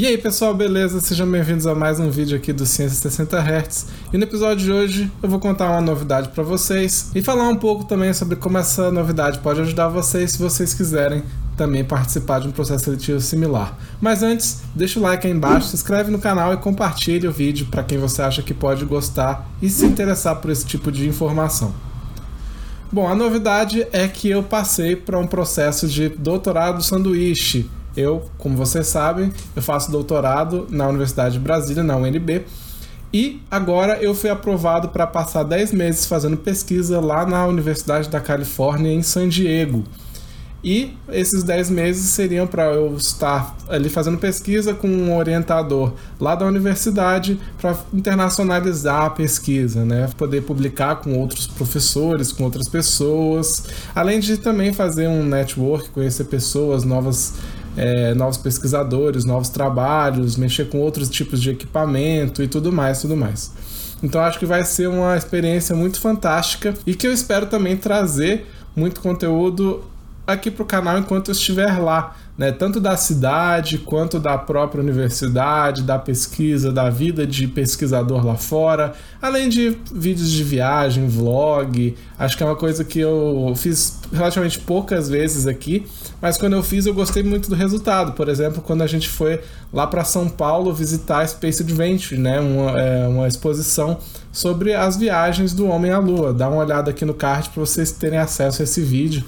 E aí pessoal, beleza? Sejam bem-vindos a mais um vídeo aqui do Ciência 60 Hz. E no episódio de hoje eu vou contar uma novidade para vocês e falar um pouco também sobre como essa novidade pode ajudar vocês se vocês quiserem também participar de um processo seletivo similar. Mas antes, deixa o like aí embaixo, se inscreve no canal e compartilhe o vídeo para quem você acha que pode gostar e se interessar por esse tipo de informação. Bom, a novidade é que eu passei para um processo de doutorado sanduíche eu, como vocês sabem, eu faço doutorado na Universidade de Brasília, na UNB, e agora eu fui aprovado para passar 10 meses fazendo pesquisa lá na Universidade da Califórnia, em San Diego. E esses 10 meses seriam para eu estar ali fazendo pesquisa com um orientador lá da universidade para internacionalizar a pesquisa, né? Poder publicar com outros professores, com outras pessoas, além de também fazer um network, conhecer pessoas, novas é, novos pesquisadores, novos trabalhos, mexer com outros tipos de equipamento e tudo mais, tudo mais. Então acho que vai ser uma experiência muito fantástica e que eu espero também trazer muito conteúdo aqui para o canal enquanto eu estiver lá né, tanto da cidade quanto da própria universidade, da pesquisa, da vida de pesquisador lá fora, além de vídeos de viagem, vlog. Acho que é uma coisa que eu fiz relativamente poucas vezes aqui, mas quando eu fiz eu gostei muito do resultado. Por exemplo, quando a gente foi lá para São Paulo visitar a Space Adventure, né, uma, é, uma exposição sobre as viagens do homem à Lua. Dá uma olhada aqui no card para vocês terem acesso a esse vídeo.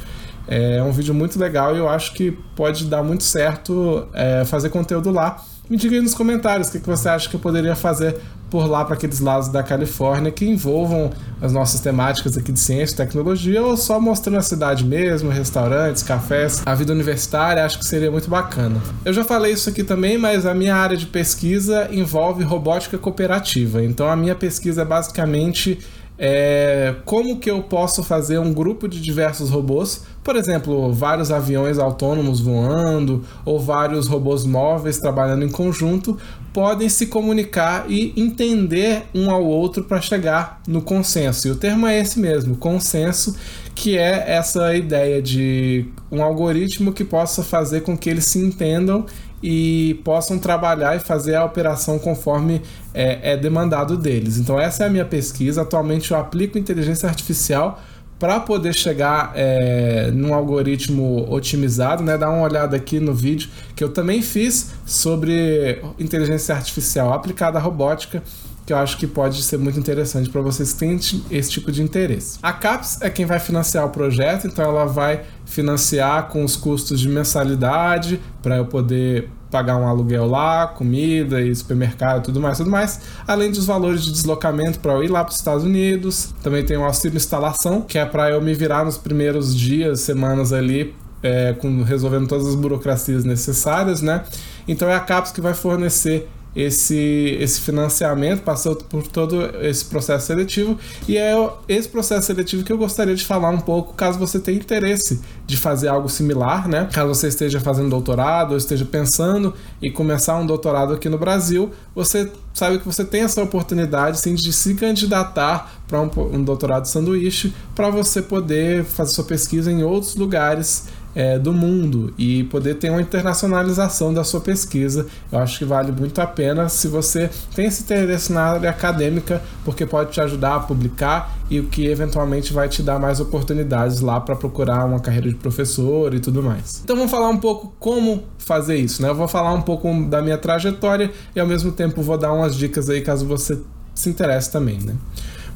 É um vídeo muito legal e eu acho que pode dar muito certo é, fazer conteúdo lá. Me diga aí nos comentários o que, que você acha que eu poderia fazer por lá para aqueles lados da Califórnia que envolvam as nossas temáticas aqui de ciência e tecnologia ou só mostrando a cidade mesmo, restaurantes, cafés, a vida universitária, acho que seria muito bacana. Eu já falei isso aqui também, mas a minha área de pesquisa envolve robótica cooperativa. Então a minha pesquisa é basicamente é, como que eu posso fazer um grupo de diversos robôs, por exemplo, vários aviões autônomos voando ou vários robôs móveis trabalhando em conjunto, podem se comunicar e entender um ao outro para chegar no consenso. E o termo é esse mesmo, consenso, que é essa ideia de um algoritmo que possa fazer com que eles se entendam e possam trabalhar e fazer a operação conforme é, é demandado deles. Então, essa é a minha pesquisa. Atualmente, eu aplico inteligência artificial para poder chegar é, num algoritmo otimizado, né? Dá uma olhada aqui no vídeo que eu também fiz sobre inteligência artificial aplicada à robótica que eu acho que pode ser muito interessante para vocês que têm esse tipo de interesse. A CAPES é quem vai financiar o projeto, então ela vai financiar com os custos de mensalidade para eu poder pagar um aluguel lá, comida e supermercado, tudo mais, tudo mais, além dos valores de deslocamento para eu ir lá para os Estados Unidos. Também tem o auxílio instalação, que é para eu me virar nos primeiros dias, semanas ali é, com, resolvendo todas as burocracias necessárias, né? Então é a CAPES que vai fornecer esse, esse financiamento, passou por todo esse processo seletivo e é esse processo seletivo que eu gostaria de falar um pouco, caso você tenha interesse de fazer algo similar, né? Caso você esteja fazendo doutorado ou esteja pensando em começar um doutorado aqui no Brasil, você sabe que você tem essa oportunidade sim, de se candidatar para um, um doutorado sanduíche para você poder fazer sua pesquisa em outros lugares é, do mundo e poder ter uma internacionalização da sua pesquisa. Eu acho que vale muito a pena se você tem esse interesse na área acadêmica, porque pode te ajudar a publicar e o que eventualmente vai te dar mais oportunidades lá para procurar uma carreira de professor e tudo mais. Então vamos falar um pouco como fazer isso, né? Eu vou falar um pouco da minha trajetória e ao mesmo tempo vou dar umas dicas aí caso você se interesse também, né?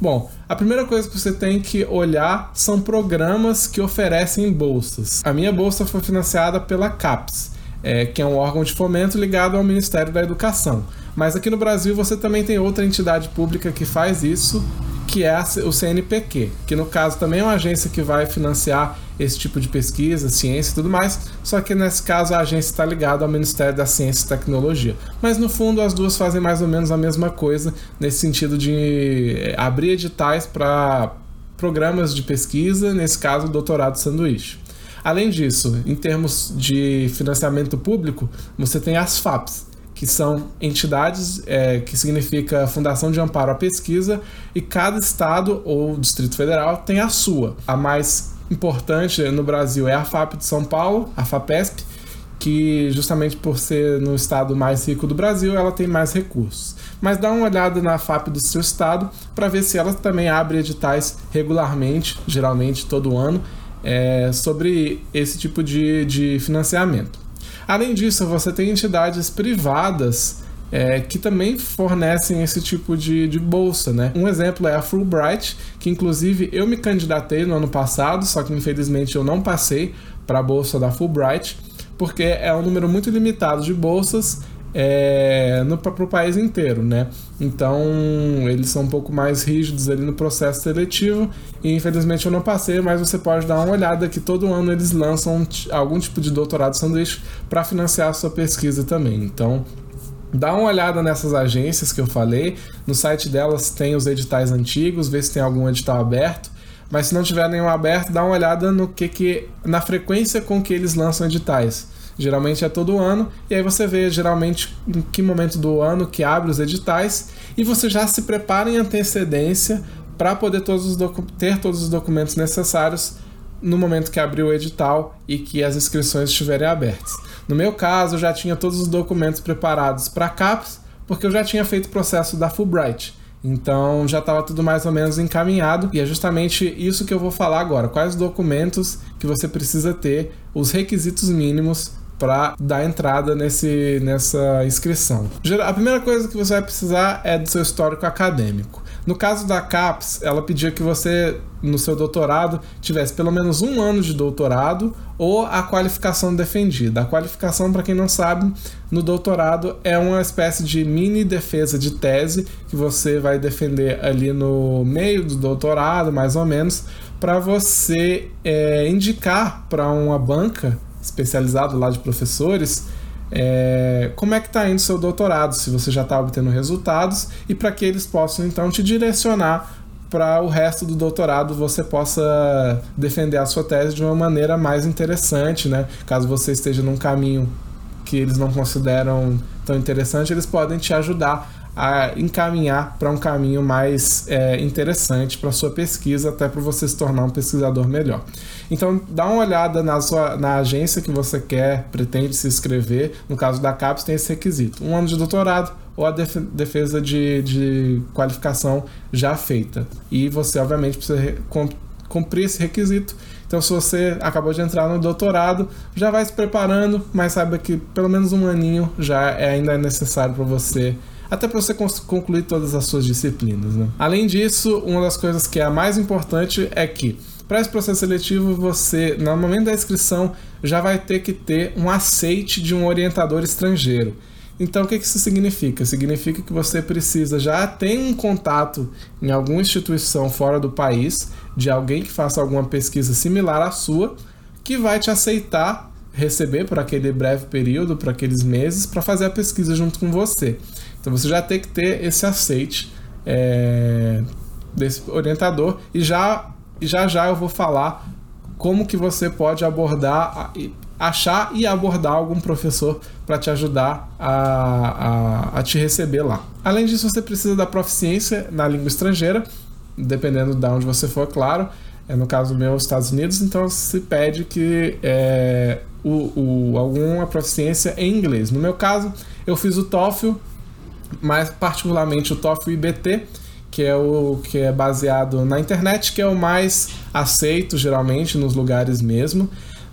Bom, a primeira coisa que você tem que olhar são programas que oferecem bolsas. A minha bolsa foi financiada pela CAPES, é, que é um órgão de fomento ligado ao Ministério da Educação. Mas aqui no Brasil você também tem outra entidade pública que faz isso, que é o CNPq, que no caso também é uma agência que vai financiar esse tipo de pesquisa, ciência e tudo mais, só que nesse caso a agência está ligada ao Ministério da Ciência e Tecnologia. Mas no fundo as duas fazem mais ou menos a mesma coisa, nesse sentido de eh, abrir editais para programas de pesquisa, nesse caso doutorado sanduíche. Além disso, em termos de financiamento público, você tem as FAPs, que são entidades é, que significa Fundação de Amparo à Pesquisa, e cada estado ou Distrito Federal tem a sua. A mais importante no Brasil é a FAP de São Paulo, a FAPESP, que justamente por ser no estado mais rico do Brasil, ela tem mais recursos. Mas dá uma olhada na FAP do seu estado para ver se ela também abre editais regularmente, geralmente todo ano, é, sobre esse tipo de, de financiamento. Além disso, você tem entidades privadas é, que também fornecem esse tipo de, de bolsa, né? Um exemplo é a Fulbright, que inclusive eu me candidatei no ano passado, só que infelizmente eu não passei para a bolsa da Fulbright, porque é um número muito limitado de bolsas é, para o país inteiro, né? Então eles são um pouco mais rígidos ali no processo seletivo e infelizmente eu não passei, mas você pode dar uma olhada que todo ano eles lançam algum tipo de doutorado sanduíche para financiar a sua pesquisa também. Então Dá uma olhada nessas agências que eu falei. No site delas tem os editais antigos, vê se tem algum edital aberto. Mas se não tiver nenhum aberto, dá uma olhada no que, que na frequência com que eles lançam editais. Geralmente é todo ano, e aí você vê geralmente em que momento do ano que abre os editais, e você já se prepara em antecedência para poder todos ter todos os documentos necessários no momento que abrir o edital e que as inscrições estiverem abertas. No meu caso, eu já tinha todos os documentos preparados para CAPES, porque eu já tinha feito o processo da Fulbright. Então já estava tudo mais ou menos encaminhado e é justamente isso que eu vou falar agora. Quais documentos que você precisa ter, os requisitos mínimos para dar entrada nesse, nessa inscrição. A primeira coisa que você vai precisar é do seu histórico acadêmico. No caso da CAPES, ela pedia que você, no seu doutorado, tivesse pelo menos um ano de doutorado ou a qualificação defendida. A qualificação, para quem não sabe, no doutorado é uma espécie de mini defesa de tese que você vai defender ali no meio do doutorado, mais ou menos, para você é, indicar para uma banca especializada lá de professores é, como é que está indo seu doutorado, se você já está obtendo resultados e para que eles possam então te direcionar para o resto do doutorado você possa defender a sua tese de uma maneira mais interessante, né? Caso você esteja num caminho que eles não consideram tão interessante, eles podem te ajudar a encaminhar para um caminho mais é, interessante para sua pesquisa, até para você se tornar um pesquisador melhor. Então, dá uma olhada na, sua, na agência que você quer, pretende se inscrever. No caso da CAPES, tem esse requisito: um ano de doutorado ou a defesa de, de qualificação já feita. E você, obviamente, precisa cumprir esse requisito. Então, se você acabou de entrar no doutorado, já vai se preparando, mas saiba que pelo menos um aninho já é, ainda é necessário para você até para você concluir todas as suas disciplinas. Né? Além disso, uma das coisas que é a mais importante é que para esse processo seletivo, você, no momento da inscrição, já vai ter que ter um aceite de um orientador estrangeiro. Então, o que isso significa? Significa que você precisa já ter um contato em alguma instituição fora do país, de alguém que faça alguma pesquisa similar à sua, que vai te aceitar receber por aquele breve período, por aqueles meses, para fazer a pesquisa junto com você. Então você já tem que ter esse aceite é, desse orientador e já, já já eu vou falar como que você pode abordar, achar e abordar algum professor para te ajudar a, a, a, te receber lá. Além disso, você precisa da proficiência na língua estrangeira, dependendo de onde você for, claro. É, no caso meu, Estados Unidos, então se pede que é, o, o, alguma proficiência em inglês. No meu caso, eu fiz o TOEFL mais particularmente o TOEFL IBT, que é o que é baseado na internet, que é o mais aceito geralmente nos lugares mesmo.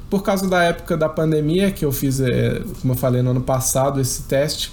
Por causa da época da pandemia que eu fiz, é, como eu falei no ano passado, esse teste,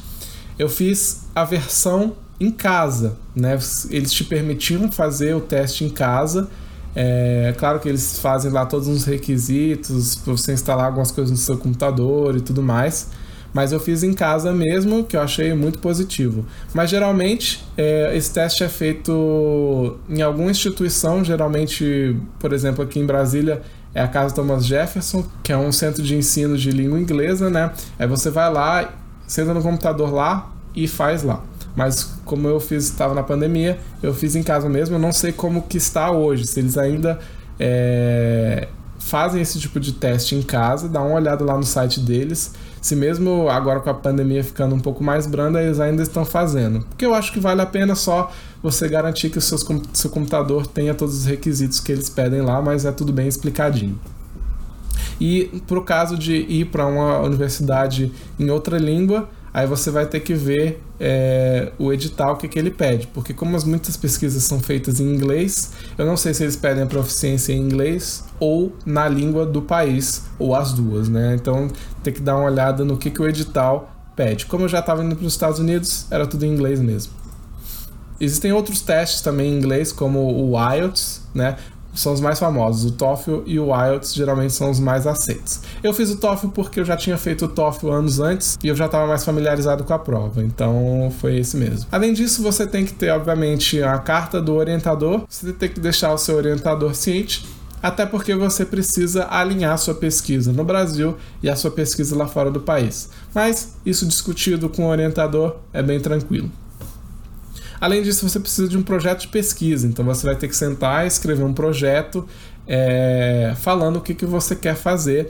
eu fiz a versão em casa, né? Eles te permitiam fazer o teste em casa. É claro que eles fazem lá todos os requisitos para você instalar algumas coisas no seu computador e tudo mais mas eu fiz em casa mesmo, que eu achei muito positivo. Mas geralmente é, esse teste é feito em alguma instituição, geralmente, por exemplo, aqui em Brasília é a Casa Thomas Jefferson, que é um centro de ensino de língua inglesa, né? Aí você vai lá, senta no computador lá e faz lá. Mas como eu fiz, estava na pandemia, eu fiz em casa mesmo. Eu não sei como que está hoje, se eles ainda é, fazem esse tipo de teste em casa, dá uma olhada lá no site deles se mesmo agora com a pandemia ficando um pouco mais branda, eles ainda estão fazendo. Porque eu acho que vale a pena só você garantir que o seu, seu computador tenha todos os requisitos que eles pedem lá, mas é tudo bem explicadinho. E para o caso de ir para uma universidade em outra língua, aí você vai ter que ver é, o edital que, que ele pede, porque como as muitas pesquisas são feitas em inglês, eu não sei se eles pedem a proficiência em inglês ou na língua do país, ou as duas, né? Então tem que dar uma olhada no que, que o edital pede. Como eu já estava indo para os Estados Unidos, era tudo em inglês mesmo. Existem outros testes também em inglês, como o IELTS, né? São os mais famosos. O TOEFL e o IELTS geralmente são os mais aceitos. Eu fiz o TOEFL porque eu já tinha feito o TOEFL anos antes e eu já estava mais familiarizado com a prova. Então foi esse mesmo. Além disso, você tem que ter, obviamente, a carta do orientador. Você tem que deixar o seu orientador ciente até porque você precisa alinhar sua pesquisa no Brasil e a sua pesquisa lá fora do país. Mas isso discutido com o orientador é bem tranquilo. Além disso, você precisa de um projeto de pesquisa, então você vai ter que sentar e escrever um projeto é, falando o que, que você quer fazer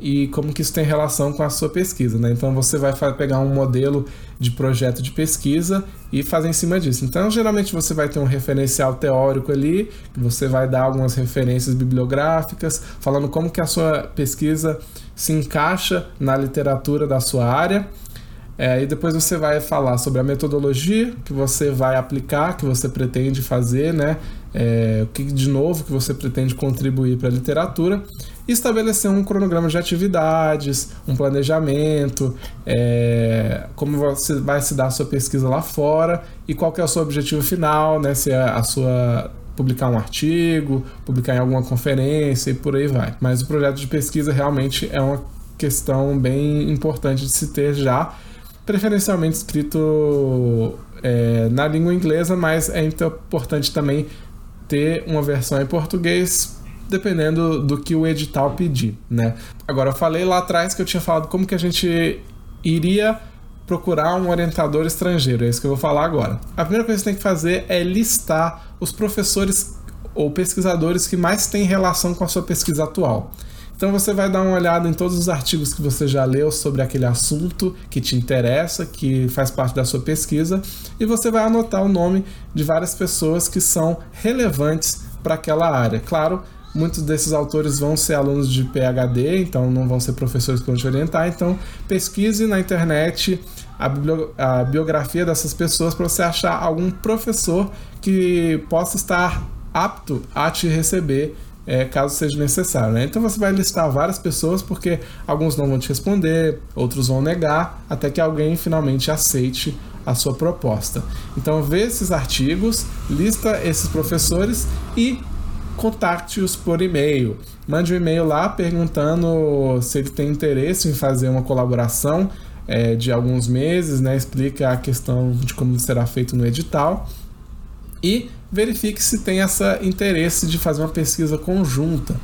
e como que isso tem relação com a sua pesquisa, né? Então você vai pegar um modelo de projeto de pesquisa e fazer em cima disso. Então geralmente você vai ter um referencial teórico ali, que você vai dar algumas referências bibliográficas, falando como que a sua pesquisa se encaixa na literatura da sua área. É, e depois você vai falar sobre a metodologia que você vai aplicar, que você pretende fazer, né? É, o que de novo que você pretende contribuir para a literatura e estabelecer um cronograma de atividades, um planejamento, é, como você vai se dar a sua pesquisa lá fora e qual que é o seu objetivo final, né? Se é a sua publicar um artigo, publicar em alguma conferência e por aí vai. Mas o projeto de pesquisa realmente é uma questão bem importante de se ter já preferencialmente escrito é, na língua inglesa, mas é importante também ter uma versão em português, dependendo do que o edital pedir, né? Agora, eu falei lá atrás que eu tinha falado como que a gente iria procurar um orientador estrangeiro, é isso que eu vou falar agora. A primeira coisa que você tem que fazer é listar os professores ou pesquisadores que mais têm relação com a sua pesquisa atual. Então você vai dar uma olhada em todos os artigos que você já leu sobre aquele assunto que te interessa, que faz parte da sua pesquisa, e você vai anotar o nome de várias pessoas que são relevantes para aquela área. Claro, muitos desses autores vão ser alunos de PhD, então não vão ser professores que vão te orientar, então pesquise na internet a, biografia dessas pessoas para você achar algum professor que possa estar apto a te receber é, caso seja necessário. Né? Então você vai listar várias pessoas, porque alguns não vão te responder, outros vão negar, até que alguém finalmente aceite a sua proposta. Então vê esses artigos, lista esses professores e contacte-os por e-mail. Mande um e-mail lá perguntando se ele tem interesse em fazer uma colaboração é, de alguns meses, né? explica a questão de como será feito no edital e verifique se tem essa interesse de fazer uma pesquisa conjunta.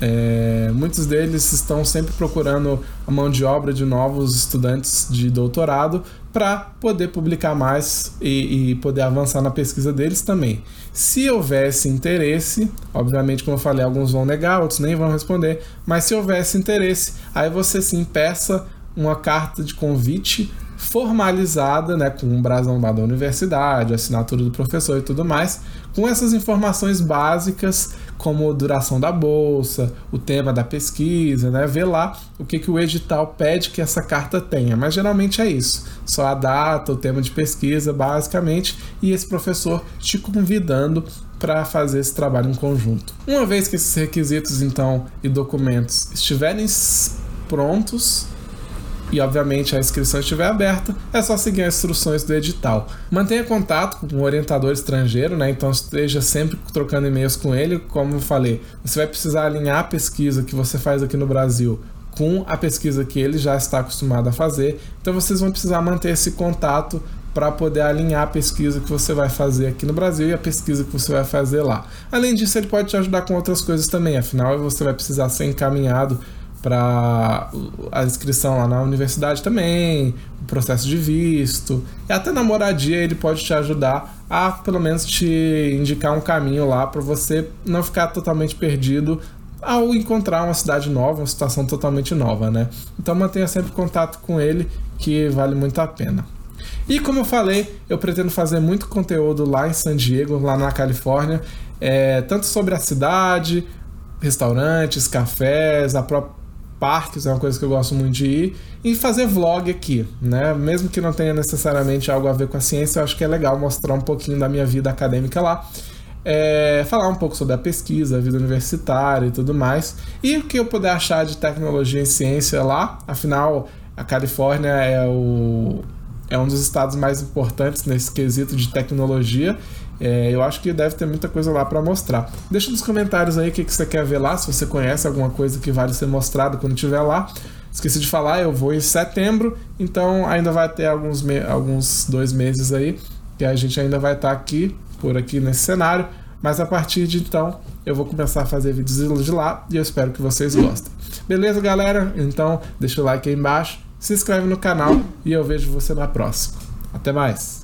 É, muitos deles estão sempre procurando a mão de obra de novos estudantes de doutorado para poder publicar mais e, e, poder avançar na pesquisa deles também. Se houvesse interesse, obviamente, como eu falei, alguns vão negar, outros nem vão responder, mas se houvesse interesse, aí você sim peça uma carta de convite formalizada, né, com um brasão da universidade, assinatura do professor e tudo mais, com essas informações básicas como duração da bolsa, o tema da pesquisa, né, ver lá o que, que o edital pede que essa carta tenha. Mas geralmente é isso, só a data, o tema de pesquisa, basicamente, e esse professor te convidando para fazer esse trabalho em conjunto. Uma vez que esses requisitos então e documentos estiverem prontos, e obviamente a inscrição estiver aberta, é só seguir as instruções do edital. Mantenha contato com um orientador estrangeiro, né? Então esteja sempre trocando e-mails com ele. Como eu falei, você vai precisar alinhar a pesquisa que você faz aqui no Brasil com a pesquisa que ele já está acostumado a fazer. Então vocês vão precisar manter esse contato para poder alinhar a pesquisa que você vai fazer aqui no Brasil e a pesquisa que você vai fazer lá. Além disso, ele pode te ajudar com outras coisas também, afinal você vai precisar ser encaminhado para a inscrição lá na universidade também, o processo de visto, e até na moradia ele pode te ajudar a pelo menos te indicar um caminho lá para você não ficar totalmente perdido ao encontrar uma cidade nova, uma situação totalmente nova, né? Então mantenha sempre contato com ele, que vale muito a pena. E como eu falei, eu pretendo fazer muito conteúdo lá em San Diego, lá na Califórnia, é, tanto sobre a cidade, restaurantes, cafés, a própria parques é uma coisa que eu gosto muito de ir e fazer vlog aqui, né? Mesmo que não tenha necessariamente algo a ver com a ciência, eu acho que é legal mostrar um pouquinho da minha vida acadêmica lá. É, falar um pouco sobre a pesquisa, a vida universitária e tudo mais. E o que eu puder achar de tecnologia e ciência lá, afinal, a Califórnia é, o, é um dos estados mais importantes nesse quesito de tecnologia é, eu acho que deve ter muita coisa lá para mostrar. Deixa nos comentários aí o que, que você quer ver lá, se você conhece alguma coisa que vale ser mostrado quando estiver lá. Esqueci de falar, eu vou em setembro, então ainda vai ter alguns, alguns dois meses aí que a gente ainda vai estar tá aqui, por aqui nesse cenário. Mas a partir de então eu vou começar a fazer vídeos de lá e eu espero que vocês gostem. Beleza, galera? Então deixa o like aí embaixo, se inscreve no canal e eu vejo você na próxima. Até mais!